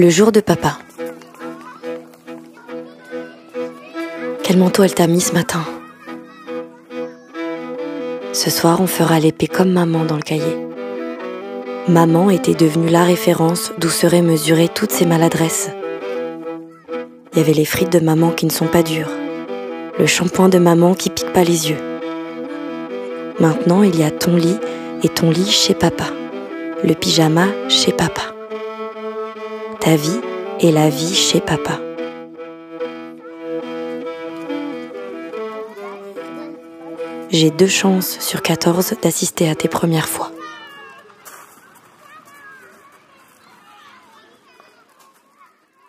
Le jour de papa. Quel manteau elle t'a mis ce matin? Ce soir, on fera l'épée comme maman dans le cahier. Maman était devenue la référence d'où seraient mesurées toutes ses maladresses. Il y avait les frites de maman qui ne sont pas dures, le shampoing de maman qui pique pas les yeux. Maintenant, il y a ton lit et ton lit chez papa, le pyjama chez papa. Ta vie et la vie chez papa. J'ai deux chances sur 14 d'assister à tes premières fois.